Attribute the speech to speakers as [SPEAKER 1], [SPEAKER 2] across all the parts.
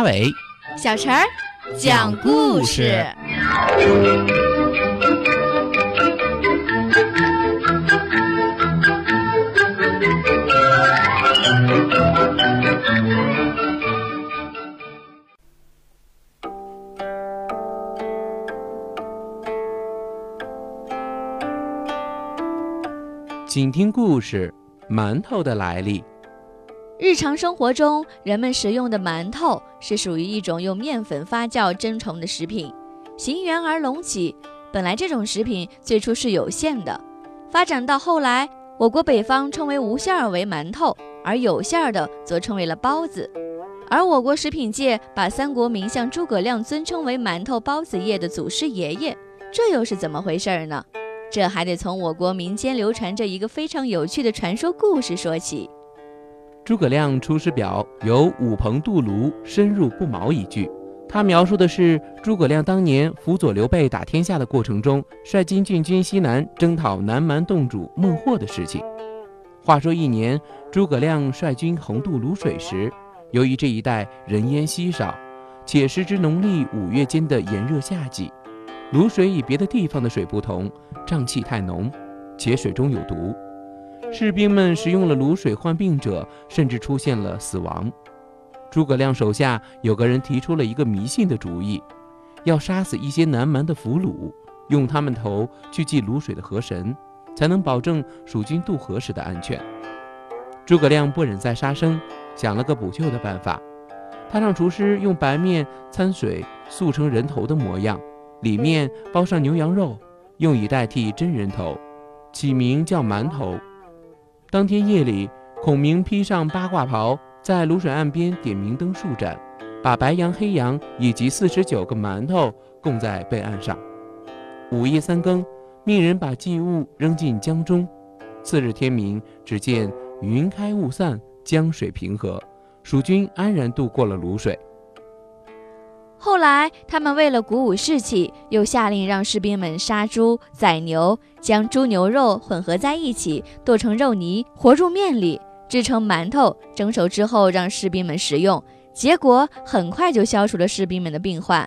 [SPEAKER 1] 马尾，
[SPEAKER 2] 小陈儿讲故事。
[SPEAKER 1] 请听故事：馒头的来历。
[SPEAKER 2] 日常生活中，人们食用的馒头是属于一种用面粉发酵蒸成的食品，形圆而隆起。本来这种食品最初是有馅的，发展到后来，我国北方称为无馅儿为馒头，而有馅儿的则称为了包子。而我国食品界把三国名相诸葛亮尊称为馒头包子业的祖师爷爷，这又是怎么回事呢？这还得从我国民间流传着一个非常有趣的传说故事说起。
[SPEAKER 1] 诸葛亮《出师表》有“五朋渡卢，深入不毛”一句，他描述的是诸葛亮当年辅佐刘备打天下的过程中，率金郡军西南征讨南蛮洞主孟获的事情。话说一年，诸葛亮率军横渡泸水时，由于这一带人烟稀少，且时值农历五月间的炎热夏季。泸水与别的地方的水不同，瘴气太浓，且水中有毒。士兵们食用了卤水，患病者甚至出现了死亡。诸葛亮手下有个人提出了一个迷信的主意，要杀死一些南蛮的俘虏，用他们头去祭卤水的河神，才能保证蜀军渡河时的安全。诸葛亮不忍再杀生，想了个补救的办法，他让厨师用白面掺水塑成人头的模样。里面包上牛羊肉，用以代替真人头，起名叫馒头。当天夜里，孔明披上八卦袍，在卤水岸边点明灯数盏，把白羊、黑羊以及四十九个馒头供在备案上。午夜三更，命人把祭物扔进江中。次日天明，只见云开雾散，江水平和，蜀军安然渡过了卤水。
[SPEAKER 2] 后来，他们为了鼓舞士气，又下令让士兵们杀猪宰牛，将猪牛肉混合在一起剁成肉泥，和入面里，制成馒头，蒸熟之后让士兵们食用。结果很快就消除了士兵们的病患。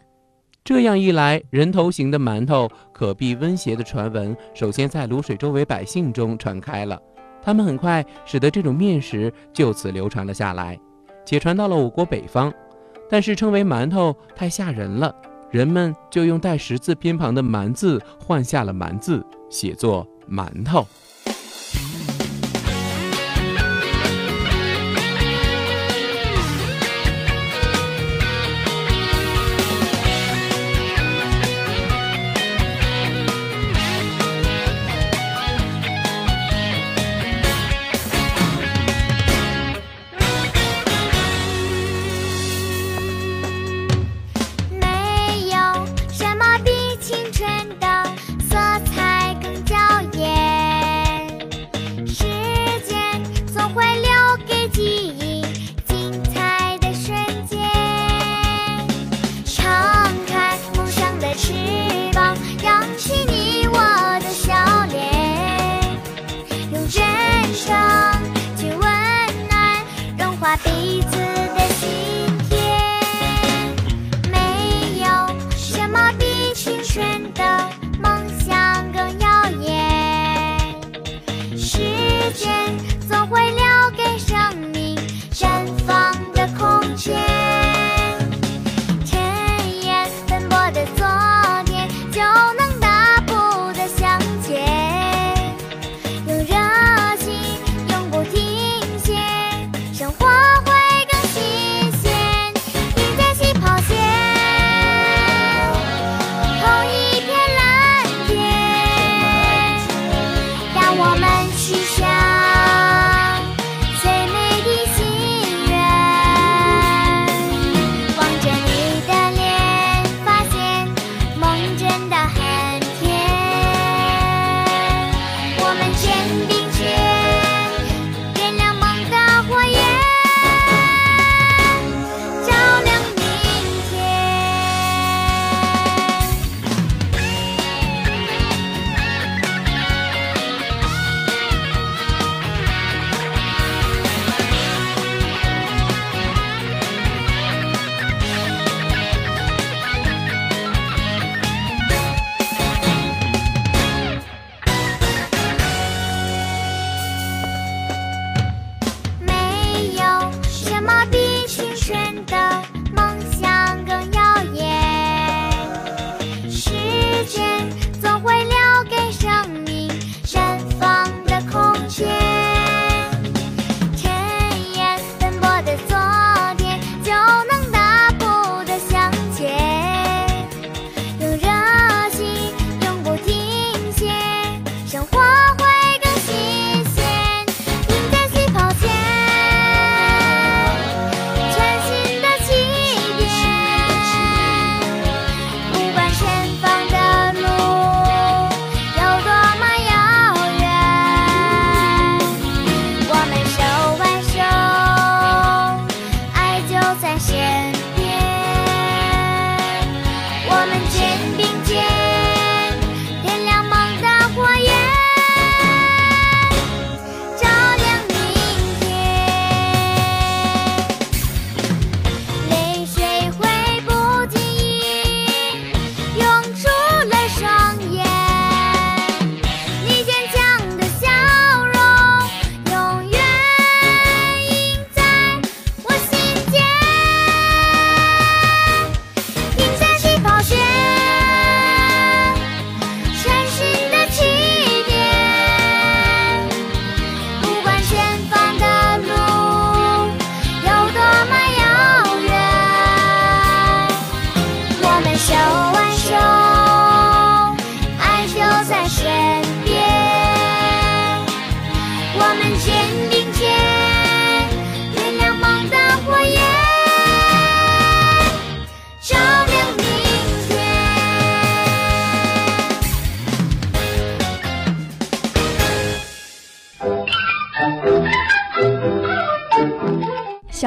[SPEAKER 1] 这样一来，人头形的馒头可避瘟邪的传闻，首先在卤水周围百姓中传开了。他们很快使得这种面食就此流传了下来，且传到了我国北方。但是称为馒头太吓人了，人们就用带十字偏旁的“蛮”字换下了“蛮”字，写作馒头。
[SPEAKER 3] papi.